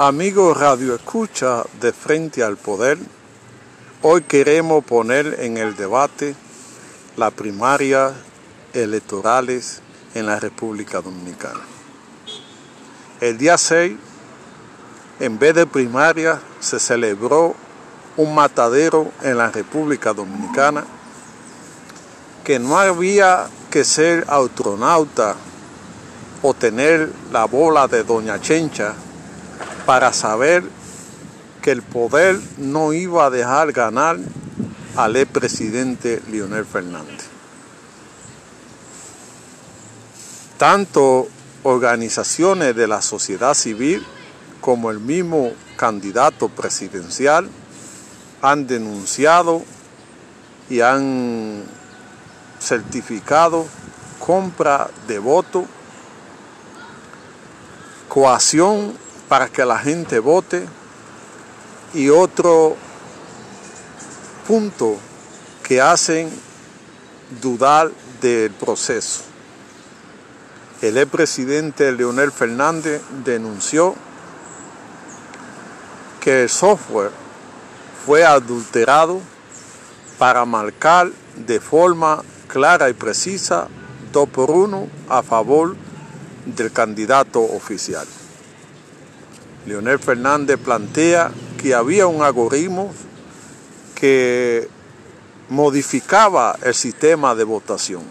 Amigo Radio Escucha de Frente al Poder, hoy queremos poner en el debate las primarias electorales en la República Dominicana. El día 6, en vez de primaria, se celebró un matadero en la República Dominicana que no había que ser astronauta o tener la bola de Doña Chencha para saber que el poder no iba a dejar ganar al expresidente Leonel Fernández. Tanto organizaciones de la sociedad civil como el mismo candidato presidencial han denunciado y han certificado compra de voto, coacción para que la gente vote y otro punto que hacen dudar del proceso. El expresidente Leonel Fernández denunció que el software fue adulterado para marcar de forma clara y precisa dos por uno a favor del candidato oficial. Leonel Fernández plantea que había un algoritmo que modificaba el sistema de votación.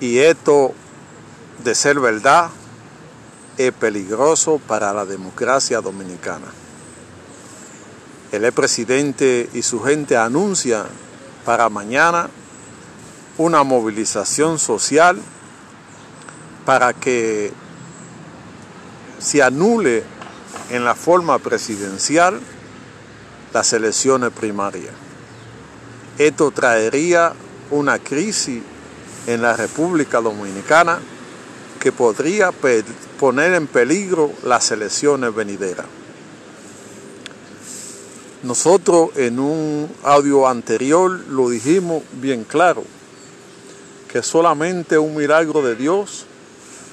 Y esto, de ser verdad, es peligroso para la democracia dominicana. El presidente y su gente anuncian para mañana una movilización social para que se anule en la forma presidencial las elecciones primarias. Esto traería una crisis en la República Dominicana que podría poner en peligro las elecciones venideras. Nosotros en un audio anterior lo dijimos bien claro, que solamente un milagro de Dios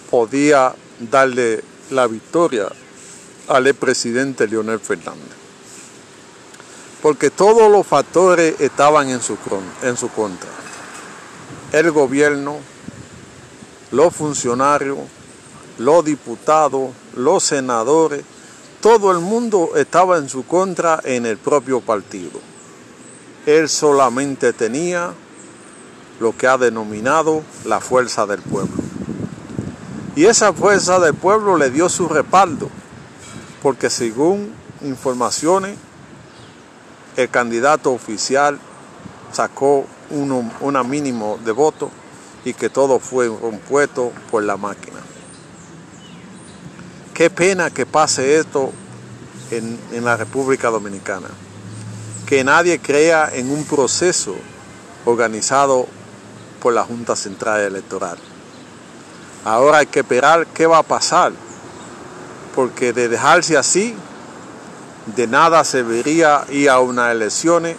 podía darle la victoria al expresidente Leonel Fernández. Porque todos los factores estaban en su, en su contra. El gobierno, los funcionarios, los diputados, los senadores, todo el mundo estaba en su contra en el propio partido. Él solamente tenía lo que ha denominado la fuerza del pueblo. Y esa fuerza del pueblo le dio su respaldo, porque según informaciones, el candidato oficial sacó una mínimo de votos y que todo fue compuesto por la máquina. Qué pena que pase esto en, en la República Dominicana. Que nadie crea en un proceso organizado por la Junta Central Electoral. Ahora hay que esperar qué va a pasar, porque de dejarse así, de nada serviría ir a unas elecciones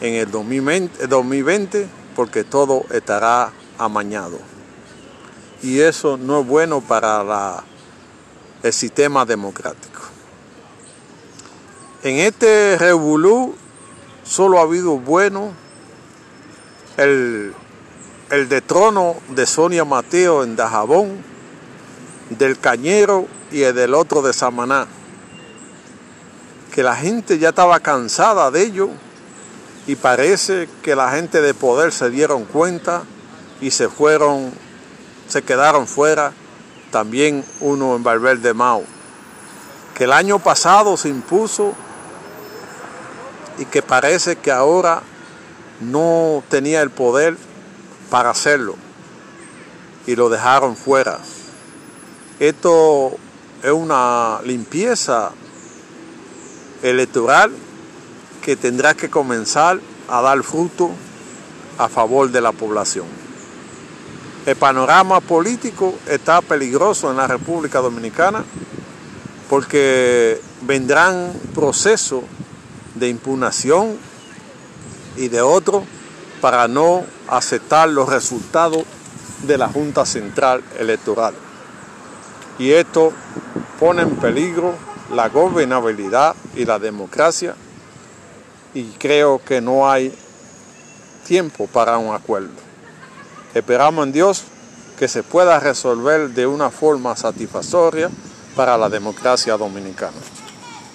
en el 2020, porque todo estará amañado. Y eso no es bueno para el sistema democrático. En este revolú solo ha habido bueno el el de trono de Sonia Mateo en Dajabón, del Cañero y el del otro de Samaná. Que la gente ya estaba cansada de ello y parece que la gente de poder se dieron cuenta y se fueron, se quedaron fuera, también uno en Valverde Mau, que el año pasado se impuso y que parece que ahora no tenía el poder para hacerlo y lo dejaron fuera. Esto es una limpieza electoral que tendrá que comenzar a dar fruto a favor de la población. El panorama político está peligroso en la República Dominicana porque vendrán procesos de impugnación y de otros para no aceptar los resultados de la Junta Central Electoral. y esto pone en peligro la gobernabilidad y la democracia y creo que no hay tiempo para un acuerdo. Esperamos en Dios que se pueda resolver de una forma satisfactoria para la democracia dominicana.